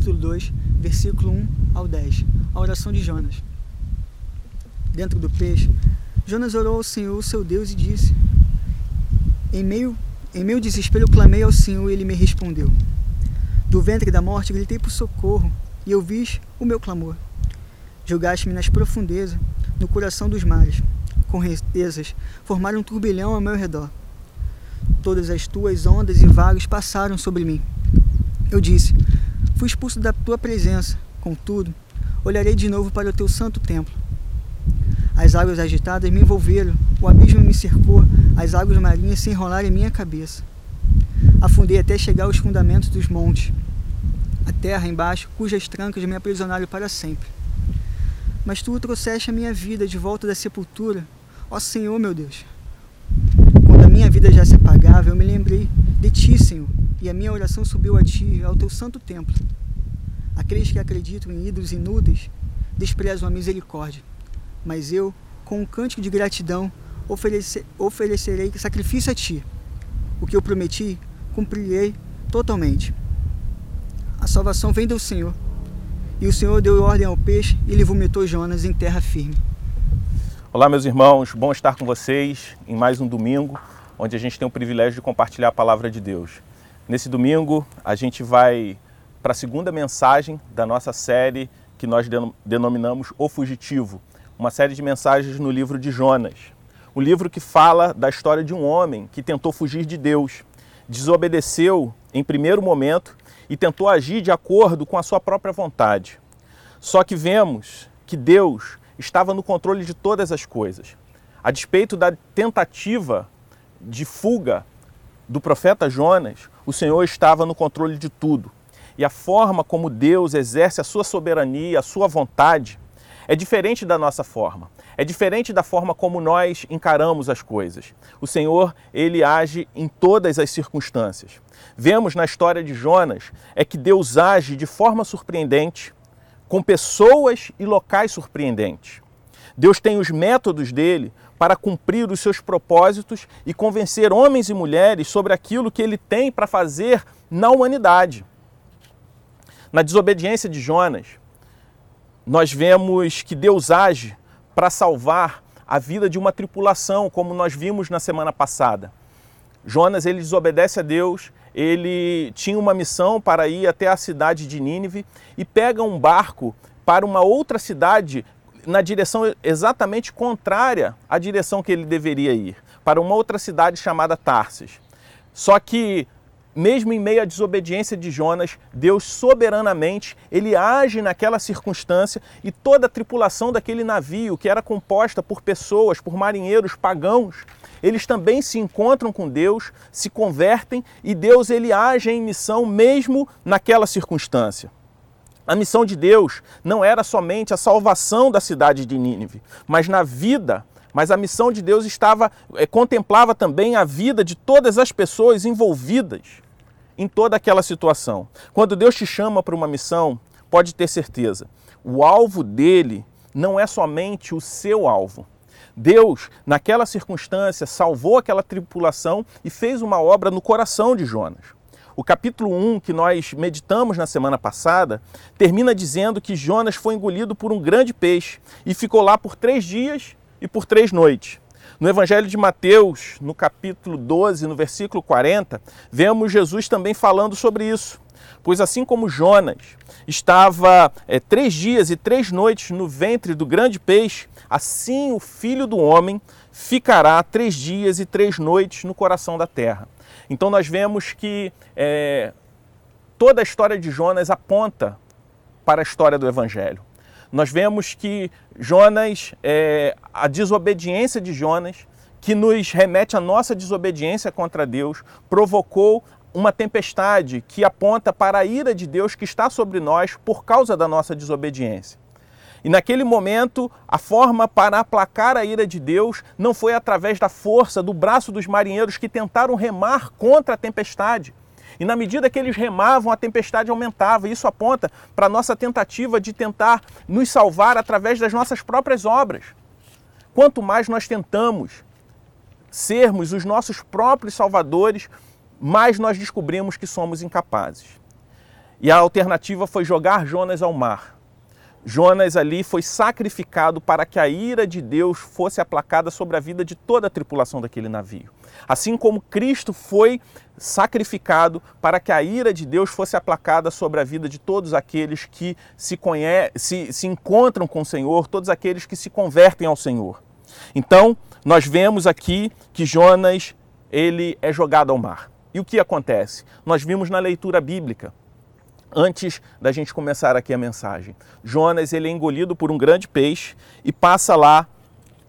capítulo 2, versículo 1 ao 10. A oração de Jonas. Dentro do peixe, Jonas orou ao Senhor, seu Deus, e disse: Em meio, em meu desespero clamei ao Senhor e ele me respondeu. Do ventre da morte gritei por socorro, e ouvis o meu clamor. Julgaste-me nas profundezas, no coração dos mares. Com retezas formaram um turbilhão ao meu redor. Todas as tuas ondas e vagos passaram sobre mim. Eu disse: Fui expulso da tua presença. Contudo, olharei de novo para o teu santo templo. As águas agitadas me envolveram, o abismo me cercou, as águas marinhas se enrolaram em minha cabeça. Afundei até chegar aos fundamentos dos montes, a terra embaixo, cujas trancas me aprisionaram para sempre. Mas tu trouxeste a minha vida de volta da sepultura, ó Senhor meu Deus. Quando a minha vida já se apagava, eu me lembrei de ti, Senhor, e a minha oração subiu a ti, ao teu santo templo. Aqueles que acreditam em ídolos inúteis desprezam a misericórdia, mas eu, com um cântico de gratidão, oferecer, oferecerei sacrifício a ti. O que eu prometi, cumprirei totalmente. A salvação vem do Senhor. E o Senhor deu ordem ao peixe e ele vomitou Jonas em terra firme. Olá, meus irmãos, bom estar com vocês em mais um domingo, onde a gente tem o privilégio de compartilhar a palavra de Deus. Nesse domingo, a gente vai para a segunda mensagem da nossa série que nós denominamos O Fugitivo, uma série de mensagens no livro de Jonas. O livro que fala da história de um homem que tentou fugir de Deus, desobedeceu em primeiro momento e tentou agir de acordo com a sua própria vontade. Só que vemos que Deus estava no controle de todas as coisas. A despeito da tentativa de fuga do profeta Jonas, o Senhor estava no controle de tudo. E a forma como Deus exerce a sua soberania, a sua vontade, é diferente da nossa forma. É diferente da forma como nós encaramos as coisas. O Senhor, ele age em todas as circunstâncias. Vemos na história de Jonas é que Deus age de forma surpreendente, com pessoas e locais surpreendentes. Deus tem os métodos dele para cumprir os seus propósitos e convencer homens e mulheres sobre aquilo que ele tem para fazer na humanidade. Na desobediência de Jonas, nós vemos que Deus age para salvar a vida de uma tripulação, como nós vimos na semana passada. Jonas ele desobedece a Deus, ele tinha uma missão para ir até a cidade de Nínive e pega um barco para uma outra cidade na direção exatamente contrária à direção que ele deveria ir, para uma outra cidade chamada Tarsis. Só que mesmo em meio à desobediência de Jonas, Deus soberanamente, ele age naquela circunstância e toda a tripulação daquele navio, que era composta por pessoas, por marinheiros pagãos, eles também se encontram com Deus, se convertem e Deus ele age em missão mesmo naquela circunstância. A missão de Deus não era somente a salvação da cidade de Nínive, mas na vida mas a missão de Deus estava é, contemplava também a vida de todas as pessoas envolvidas em toda aquela situação. Quando Deus te chama para uma missão, pode ter certeza, o alvo dele não é somente o seu alvo. Deus, naquela circunstância, salvou aquela tripulação e fez uma obra no coração de Jonas. O capítulo 1, que nós meditamos na semana passada, termina dizendo que Jonas foi engolido por um grande peixe e ficou lá por três dias e por três noites. No Evangelho de Mateus, no capítulo 12, no versículo 40, vemos Jesus também falando sobre isso. Pois assim como Jonas estava é, três dias e três noites no ventre do grande peixe, assim o filho do homem ficará três dias e três noites no coração da terra. Então nós vemos que é, toda a história de Jonas aponta para a história do Evangelho nós vemos que Jonas, é, a desobediência de Jonas, que nos remete à nossa desobediência contra Deus, provocou uma tempestade que aponta para a ira de Deus que está sobre nós por causa da nossa desobediência. E naquele momento, a forma para aplacar a ira de Deus não foi através da força do braço dos marinheiros que tentaram remar contra a tempestade, e na medida que eles remavam, a tempestade aumentava. Isso aponta para a nossa tentativa de tentar nos salvar através das nossas próprias obras. Quanto mais nós tentamos sermos os nossos próprios salvadores, mais nós descobrimos que somos incapazes. E a alternativa foi jogar Jonas ao mar. Jonas ali foi sacrificado para que a ira de Deus fosse aplacada sobre a vida de toda a tripulação daquele navio. Assim como Cristo foi sacrificado para que a ira de Deus fosse aplacada sobre a vida de todos aqueles que se, conhe se, se encontram com o Senhor, todos aqueles que se convertem ao Senhor. Então, nós vemos aqui que Jonas ele é jogado ao mar. E o que acontece? Nós vimos na leitura bíblica antes da gente começar aqui a mensagem. Jonas ele é engolido por um grande peixe e passa lá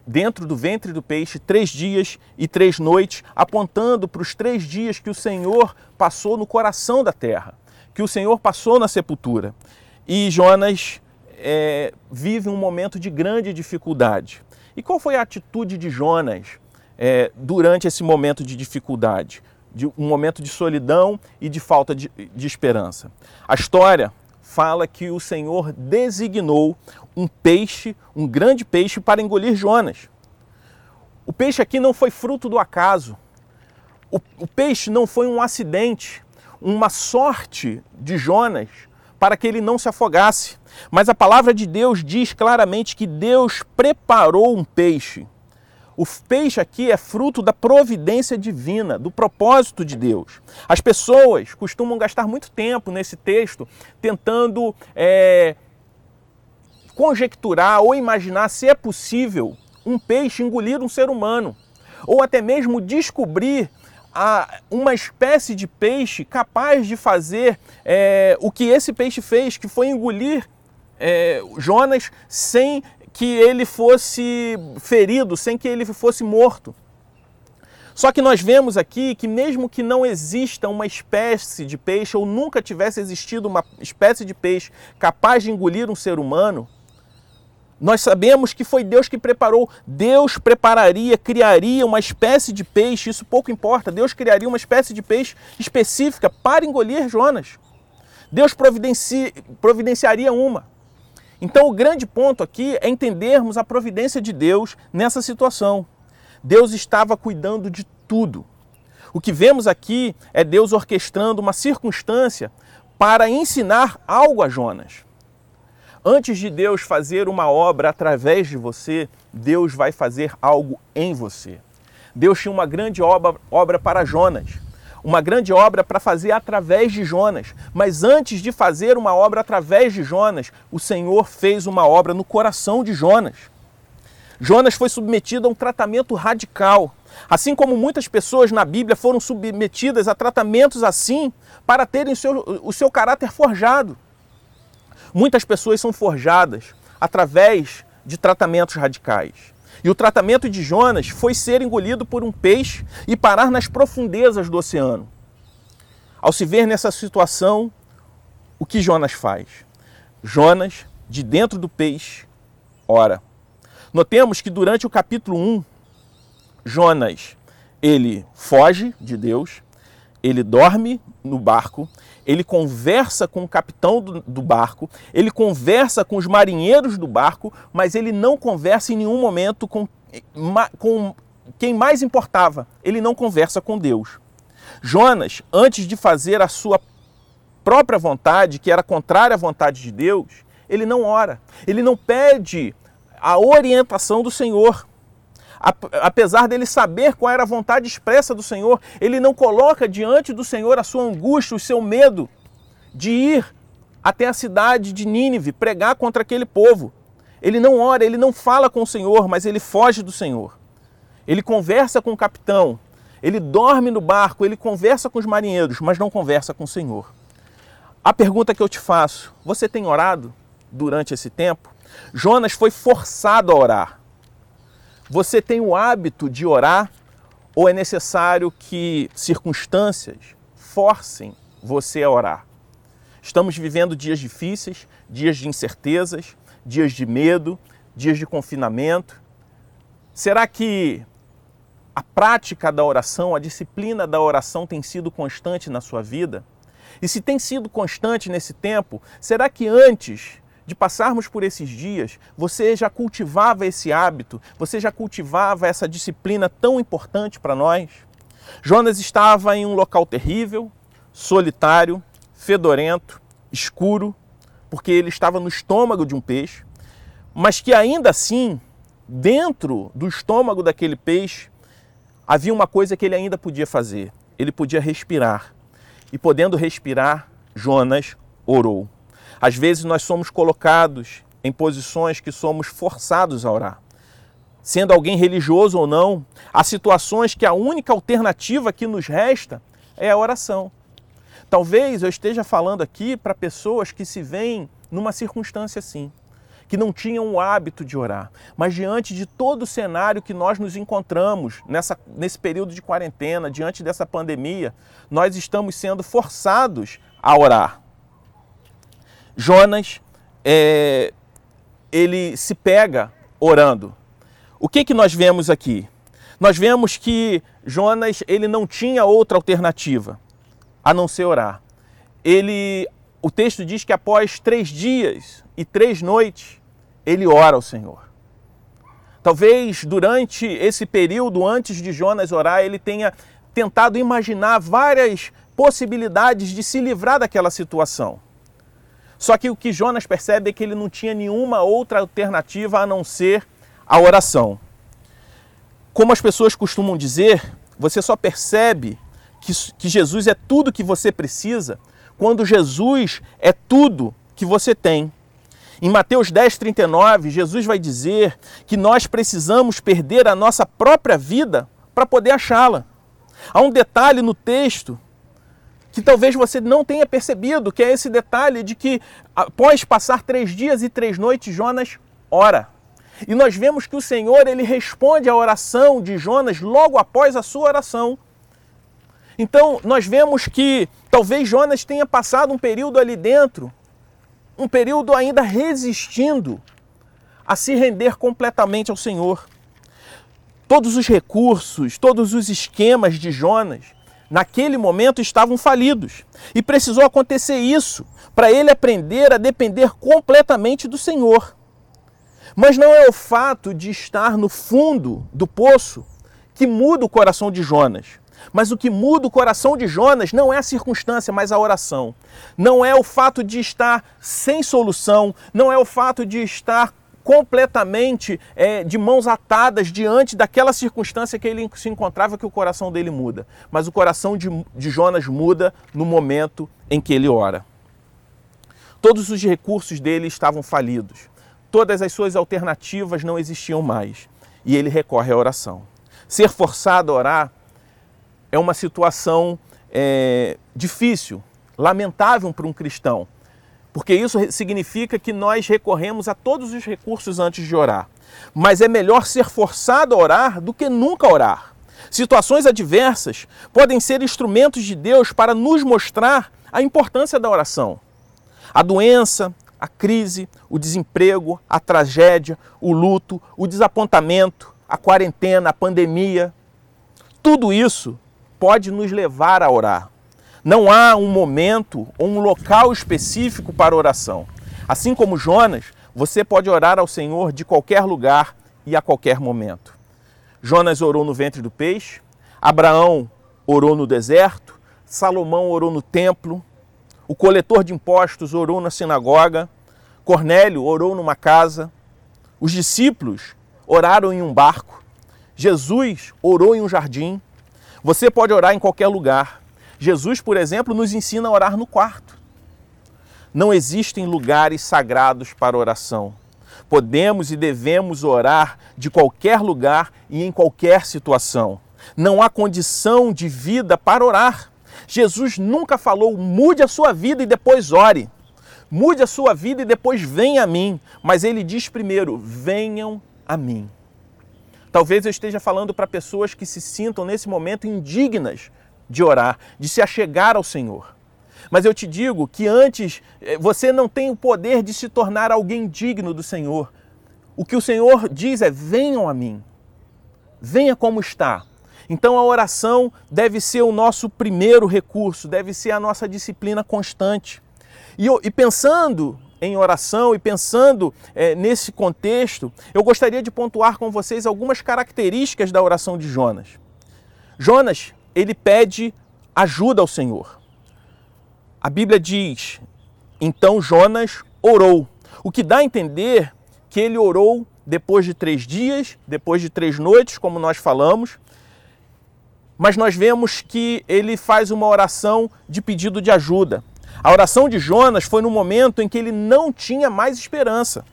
dentro do ventre do peixe três dias e três noites, apontando para os três dias que o Senhor passou no coração da terra, que o Senhor passou na sepultura. E Jonas é, vive um momento de grande dificuldade. E qual foi a atitude de Jonas é, durante esse momento de dificuldade? De um momento de solidão e de falta de, de esperança. A história fala que o Senhor designou um peixe, um grande peixe, para engolir Jonas. O peixe aqui não foi fruto do acaso. O, o peixe não foi um acidente, uma sorte de Jonas para que ele não se afogasse. Mas a palavra de Deus diz claramente que Deus preparou um peixe o peixe aqui é fruto da providência divina, do propósito de Deus. As pessoas costumam gastar muito tempo nesse texto tentando é, conjecturar ou imaginar se é possível um peixe engolir um ser humano, ou até mesmo descobrir a, uma espécie de peixe capaz de fazer é, o que esse peixe fez, que foi engolir é, Jonas sem que ele fosse ferido, sem que ele fosse morto. Só que nós vemos aqui que, mesmo que não exista uma espécie de peixe, ou nunca tivesse existido uma espécie de peixe capaz de engolir um ser humano, nós sabemos que foi Deus que preparou. Deus prepararia, criaria uma espécie de peixe, isso pouco importa. Deus criaria uma espécie de peixe específica para engolir Jonas. Deus providenci, providenciaria uma. Então, o grande ponto aqui é entendermos a providência de Deus nessa situação. Deus estava cuidando de tudo. O que vemos aqui é Deus orquestrando uma circunstância para ensinar algo a Jonas. Antes de Deus fazer uma obra através de você, Deus vai fazer algo em você. Deus tinha uma grande obra, obra para Jonas uma grande obra para fazer através de Jonas. Mas antes de fazer uma obra através de Jonas, o Senhor fez uma obra no coração de Jonas. Jonas foi submetido a um tratamento radical. Assim como muitas pessoas na Bíblia foram submetidas a tratamentos assim para terem o seu, o seu caráter forjado. Muitas pessoas são forjadas através de tratamentos radicais. E o tratamento de Jonas foi ser engolido por um peixe e parar nas profundezas do oceano. Ao se ver nessa situação, o que Jonas faz? Jonas, de dentro do peixe, ora. Notemos que durante o capítulo 1, Jonas, ele foge de Deus, ele dorme no barco, ele conversa com o capitão do, do, barco, ele conversa com os marinheiros do barco, mas ele não conversa em nenhum momento com, com quem mais importava. Ele não conversa com Deus. Jonas, antes de fazer a sua própria vontade, que era contrária à vontade de Deus, ele não ora, ele não pede a orientação do Senhor apesar dele saber qual era a vontade expressa do Senhor, ele não coloca diante do Senhor a sua angústia, o seu medo de ir até a cidade de Nínive pregar contra aquele povo. Ele não ora, ele não fala com o Senhor, mas ele foge do Senhor. Ele conversa com o capitão, ele dorme no barco, ele conversa com os marinheiros, mas não conversa com o Senhor. A pergunta que eu te faço: você tem orado durante esse tempo? Jonas foi forçado a orar. Você tem o hábito de orar ou é necessário que circunstâncias forcem você a orar? Estamos vivendo dias difíceis, dias de incertezas, dias de medo, dias de confinamento. Será que a prática da oração, a disciplina da oração tem sido constante na sua vida? E se tem sido constante nesse tempo, será que antes de passarmos por esses dias, você já cultivava esse hábito, você já cultivava essa disciplina tão importante para nós? Jonas estava em um local terrível, solitário, fedorento, escuro, porque ele estava no estômago de um peixe, mas que ainda assim, dentro do estômago daquele peixe, havia uma coisa que ele ainda podia fazer: ele podia respirar. E podendo respirar, Jonas orou. Às vezes nós somos colocados em posições que somos forçados a orar. Sendo alguém religioso ou não, há situações que a única alternativa que nos resta é a oração. Talvez eu esteja falando aqui para pessoas que se veem numa circunstância assim, que não tinham o hábito de orar, mas diante de todo o cenário que nós nos encontramos nessa, nesse período de quarentena, diante dessa pandemia, nós estamos sendo forçados a orar. Jonas, é, ele se pega orando. O que, que nós vemos aqui? Nós vemos que Jonas ele não tinha outra alternativa a não ser orar. Ele, o texto diz que após três dias e três noites ele ora ao Senhor. Talvez durante esse período antes de Jonas orar ele tenha tentado imaginar várias possibilidades de se livrar daquela situação. Só que o que Jonas percebe é que ele não tinha nenhuma outra alternativa a não ser a oração. Como as pessoas costumam dizer, você só percebe que, que Jesus é tudo que você precisa quando Jesus é tudo que você tem. Em Mateus 10, 39, Jesus vai dizer que nós precisamos perder a nossa própria vida para poder achá-la. Há um detalhe no texto que talvez você não tenha percebido, que é esse detalhe de que após passar três dias e três noites, Jonas ora. E nós vemos que o Senhor ele responde à oração de Jonas logo após a sua oração. Então nós vemos que talvez Jonas tenha passado um período ali dentro, um período ainda resistindo a se render completamente ao Senhor. Todos os recursos, todos os esquemas de Jonas naquele momento estavam falidos. E precisou acontecer isso para ele aprender a depender completamente do Senhor. Mas não é o fato de estar no fundo do poço que muda o coração de Jonas. Mas o que muda o coração de Jonas não é a circunstância, mas a oração. Não é o fato de estar sem solução, não é o fato de estar completamente é, de mãos atadas diante daquela circunstância que ele se encontrava que o coração dele muda. Mas o coração de, de Jonas muda no momento em que ele ora. Todos os recursos dele estavam falidos. Todas as suas alternativas não existiam mais. E ele recorre à oração. Ser forçado a orar é uma situação é, difícil, lamentável para um cristão porque isso significa que nós recorremos a todos os recursos antes de orar. Mas é melhor ser forçado a orar do que nunca orar. Situações adversas podem ser instrumentos de Deus para nos mostrar a importância da oração. A doença, a crise, o desemprego, a tragédia, o luto, o desapontamento, a quarentena, a pandemia, tudo isso pode nos levar a orar. Não há um momento ou um local específico para oração. Assim como Jonas, você pode orar ao Senhor de qualquer lugar e a qualquer momento. Jonas orou no ventre do peixe, Abraão orou no deserto, Salomão orou no templo, o coletor de impostos orou na sinagoga, Cornélio orou numa casa, os discípulos oraram em um barco, Jesus orou em um jardim. Você pode orar em qualquer lugar. Jesus, por exemplo, nos ensina a orar no quarto. Não existem lugares sagrados para oração. Podemos e devemos orar de qualquer lugar e em qualquer situação. Não há condição de vida para orar. Jesus nunca falou mude a sua vida e depois ore. Mude a sua vida e depois venha a mim. Mas ele diz primeiro: venham a mim. Talvez eu esteja falando para pessoas que se sintam nesse momento indignas de orar, de se achegar ao Senhor. Mas eu te digo que antes eh, você não tem o poder de se tornar alguém digno do Senhor. O que o Senhor diz é: venham a mim, venha como está. Então a oração deve ser o nosso primeiro recurso, deve ser a nossa disciplina constante. E, e pensando em oração e pensando é, nesse contexto, eu gostaria de pontuar com vocês algumas características da oração de Jonas. Jonas ele pede ajuda ao Senhor. A Bíblia diz Então Jonas orou, o que dá a entender que ele orou depois de três dias, depois de três noites, como nós falamos, mas nós vemos que ele faz uma oração de pedido de ajuda. A oração de Jonas foi no momento em que ele não tinha mais esperança.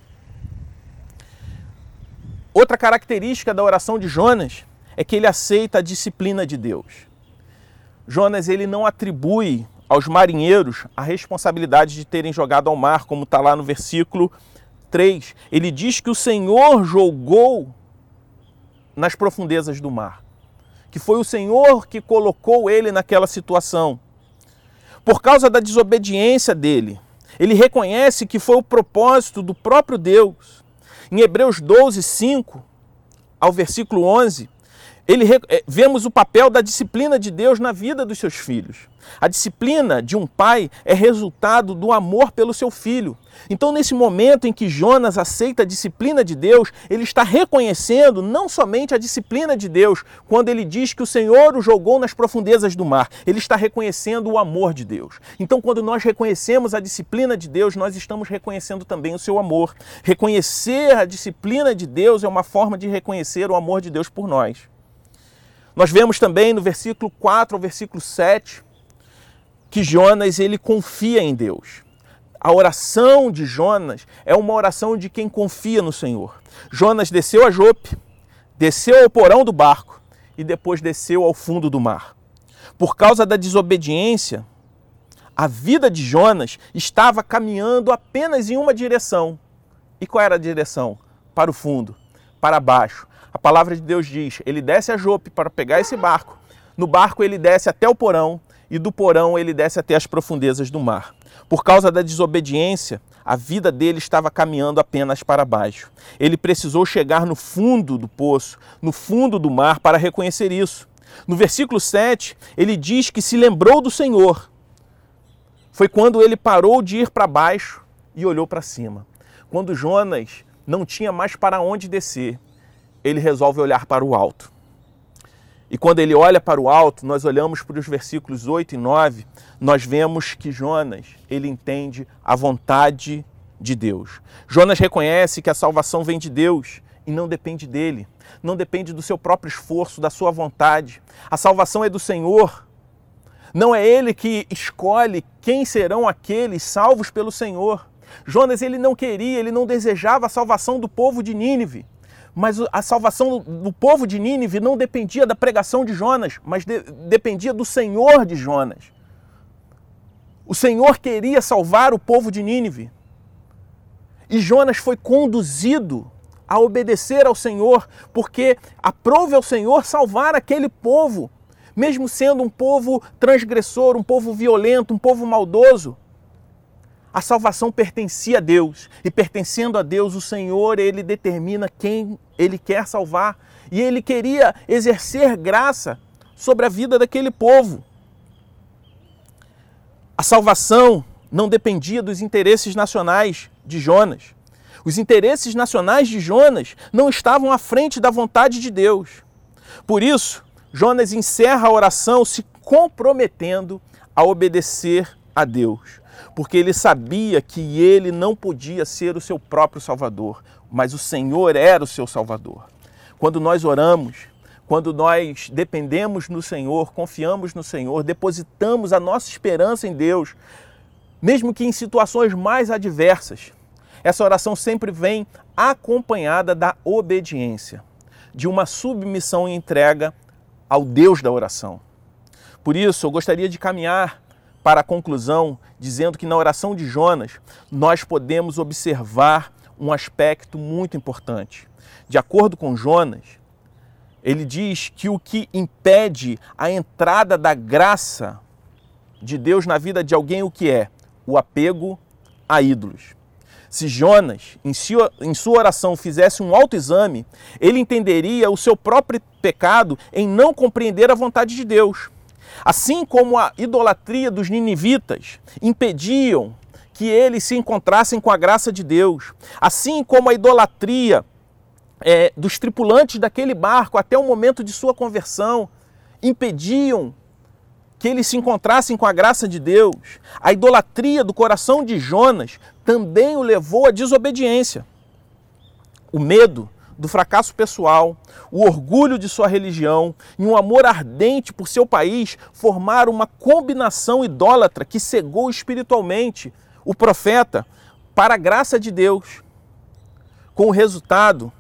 Outra característica da oração de Jonas é que ele aceita a disciplina de Deus. Jonas ele não atribui aos marinheiros a responsabilidade de terem jogado ao mar, como está lá no versículo 3. Ele diz que o Senhor jogou nas profundezas do mar, que foi o Senhor que colocou ele naquela situação. Por causa da desobediência dele, ele reconhece que foi o propósito do próprio Deus. Em Hebreus 12, 5 ao versículo 11, ele, é, vemos o papel da disciplina de Deus na vida dos seus filhos. A disciplina de um pai é resultado do amor pelo seu filho. Então, nesse momento em que Jonas aceita a disciplina de Deus, ele está reconhecendo não somente a disciplina de Deus, quando ele diz que o Senhor o jogou nas profundezas do mar, ele está reconhecendo o amor de Deus. Então, quando nós reconhecemos a disciplina de Deus, nós estamos reconhecendo também o seu amor. Reconhecer a disciplina de Deus é uma forma de reconhecer o amor de Deus por nós. Nós vemos também no versículo 4 ao versículo 7 que Jonas ele confia em Deus. A oração de Jonas é uma oração de quem confia no Senhor. Jonas desceu a Jope, desceu ao porão do barco e depois desceu ao fundo do mar. Por causa da desobediência, a vida de Jonas estava caminhando apenas em uma direção. E qual era a direção? Para o fundo, para baixo, a palavra de Deus diz: ele desce a Jope para pegar esse barco. No barco ele desce até o porão e do porão ele desce até as profundezas do mar. Por causa da desobediência, a vida dele estava caminhando apenas para baixo. Ele precisou chegar no fundo do poço, no fundo do mar, para reconhecer isso. No versículo 7, ele diz que se lembrou do Senhor. Foi quando ele parou de ir para baixo e olhou para cima. Quando Jonas não tinha mais para onde descer, ele resolve olhar para o alto. E quando ele olha para o alto, nós olhamos para os versículos 8 e 9, nós vemos que Jonas, ele entende a vontade de Deus. Jonas reconhece que a salvação vem de Deus e não depende dele, não depende do seu próprio esforço, da sua vontade. A salvação é do Senhor. Não é ele que escolhe quem serão aqueles salvos pelo Senhor. Jonas ele não queria, ele não desejava a salvação do povo de Nínive. Mas a salvação do povo de Nínive não dependia da pregação de Jonas, mas de, dependia do Senhor de Jonas. O Senhor queria salvar o povo de Nínive. E Jonas foi conduzido a obedecer ao Senhor, porque aprove ao Senhor salvar aquele povo, mesmo sendo um povo transgressor, um povo violento, um povo maldoso. A salvação pertencia a Deus e pertencendo a Deus, o Senhor, ele determina quem ele quer salvar e ele queria exercer graça sobre a vida daquele povo. A salvação não dependia dos interesses nacionais de Jonas. Os interesses nacionais de Jonas não estavam à frente da vontade de Deus. Por isso, Jonas encerra a oração se comprometendo a obedecer a Deus porque ele sabia que ele não podia ser o seu próprio Salvador, mas o Senhor era o seu Salvador. Quando nós oramos, quando nós dependemos no Senhor, confiamos no Senhor, depositamos a nossa esperança em Deus, mesmo que em situações mais adversas, essa oração sempre vem acompanhada da obediência, de uma submissão e entrega ao Deus da oração. Por isso, eu gostaria de caminhar para a conclusão, dizendo que na oração de Jonas nós podemos observar um aspecto muito importante. De acordo com Jonas, ele diz que o que impede a entrada da graça de Deus na vida de alguém o que é? O apego a ídolos. Se Jonas, em sua oração, fizesse um autoexame, ele entenderia o seu próprio pecado em não compreender a vontade de Deus. Assim como a idolatria dos ninivitas impediam que eles se encontrassem com a graça de Deus, assim como a idolatria é, dos tripulantes daquele barco até o momento de sua conversão impediam que eles se encontrassem com a graça de Deus, a idolatria do coração de Jonas também o levou à desobediência. O medo do fracasso pessoal, o orgulho de sua religião e um amor ardente por seu país formaram uma combinação idólatra que cegou espiritualmente o profeta para a graça de Deus. Com o resultado,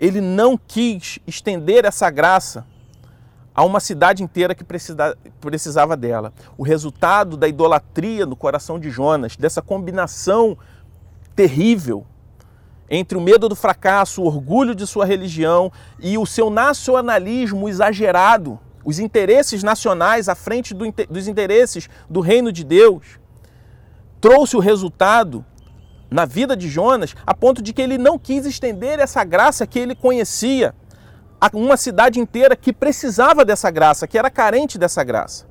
ele não quis estender essa graça a uma cidade inteira que precisava dela. O resultado da idolatria no coração de Jonas, dessa combinação terrível entre o medo do fracasso, o orgulho de sua religião e o seu nacionalismo exagerado, os interesses nacionais à frente do, dos interesses do reino de Deus, trouxe o resultado na vida de Jonas a ponto de que ele não quis estender essa graça que ele conhecia a uma cidade inteira que precisava dessa graça, que era carente dessa graça.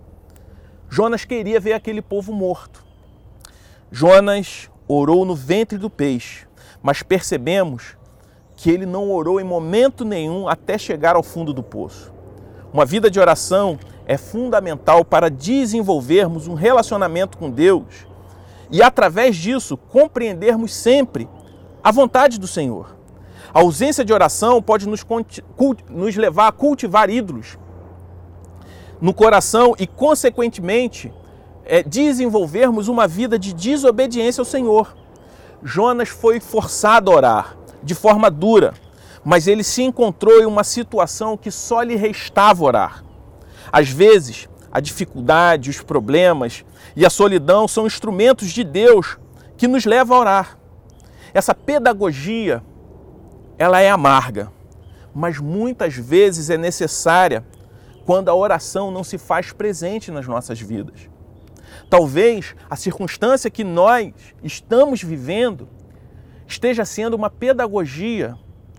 Jonas queria ver aquele povo morto. Jonas orou no ventre do peixe mas percebemos que ele não orou em momento nenhum até chegar ao fundo do poço. Uma vida de oração é fundamental para desenvolvermos um relacionamento com Deus e, através disso, compreendermos sempre a vontade do Senhor. A ausência de oração pode nos, nos levar a cultivar ídolos no coração e, consequentemente, é, desenvolvermos uma vida de desobediência ao Senhor. Jonas foi forçado a orar de forma dura, mas ele se encontrou em uma situação que só lhe restava orar. Às vezes, a dificuldade, os problemas e a solidão são instrumentos de Deus que nos levam a orar. Essa pedagogia, ela é amarga, mas muitas vezes é necessária quando a oração não se faz presente nas nossas vidas. Talvez a circunstância que nós estamos vivendo esteja sendo uma pedagogia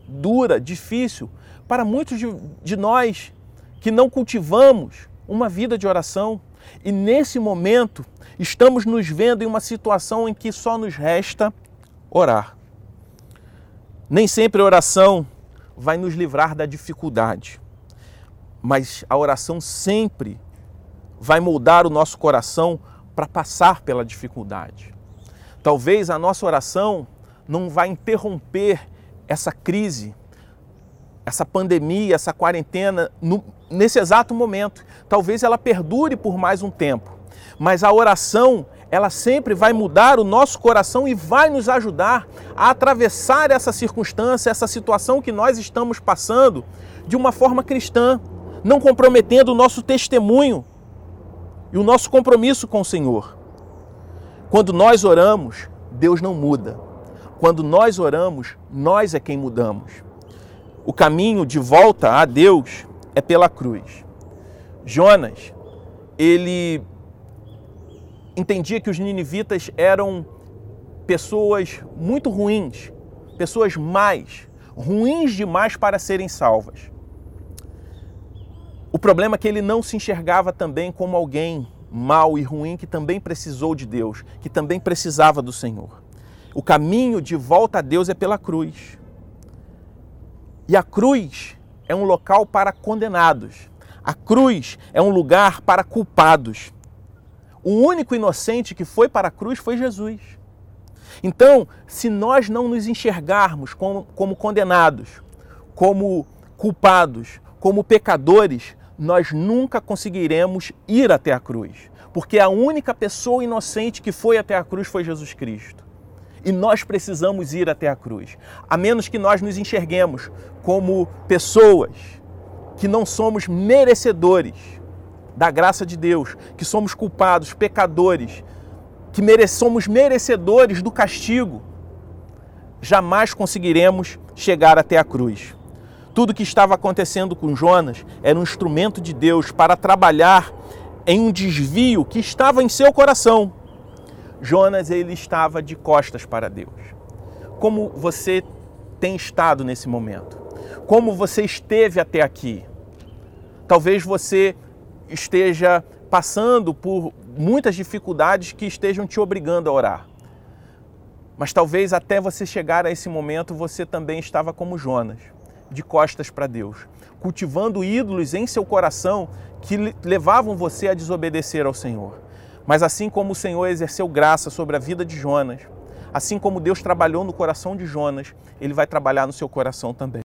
dura, difícil, para muitos de, de nós que não cultivamos uma vida de oração. E nesse momento estamos nos vendo em uma situação em que só nos resta orar. Nem sempre a oração vai nos livrar da dificuldade, mas a oração sempre vai moldar o nosso coração para passar pela dificuldade. Talvez a nossa oração não vai interromper essa crise, essa pandemia, essa quarentena no, nesse exato momento. Talvez ela perdure por mais um tempo, mas a oração ela sempre vai mudar o nosso coração e vai nos ajudar a atravessar essa circunstância, essa situação que nós estamos passando de uma forma cristã, não comprometendo o nosso testemunho e o nosso compromisso com o Senhor. Quando nós oramos, Deus não muda. Quando nós oramos, nós é quem mudamos. O caminho de volta a Deus é pela cruz. Jonas, ele entendia que os ninivitas eram pessoas muito ruins, pessoas mais, ruins demais para serem salvas. O problema é que ele não se enxergava também como alguém mau e ruim que também precisou de Deus, que também precisava do Senhor. O caminho de volta a Deus é pela cruz. E a cruz é um local para condenados. A cruz é um lugar para culpados. O único inocente que foi para a cruz foi Jesus. Então, se nós não nos enxergarmos como, como condenados, como culpados, como pecadores, nós nunca conseguiremos ir até a cruz, porque a única pessoa inocente que foi até a cruz foi Jesus Cristo. E nós precisamos ir até a cruz, a menos que nós nos enxerguemos como pessoas que não somos merecedores da graça de Deus, que somos culpados, pecadores, que mere somos merecedores do castigo, jamais conseguiremos chegar até a cruz. Tudo que estava acontecendo com Jonas era um instrumento de Deus para trabalhar em um desvio que estava em seu coração. Jonas ele estava de costas para Deus. Como você tem estado nesse momento? Como você esteve até aqui? Talvez você esteja passando por muitas dificuldades que estejam te obrigando a orar. Mas talvez até você chegar a esse momento você também estava como Jonas de costas para Deus, cultivando ídolos em seu coração que levavam você a desobedecer ao Senhor. Mas assim como o Senhor exerceu graça sobre a vida de Jonas, assim como Deus trabalhou no coração de Jonas, ele vai trabalhar no seu coração também.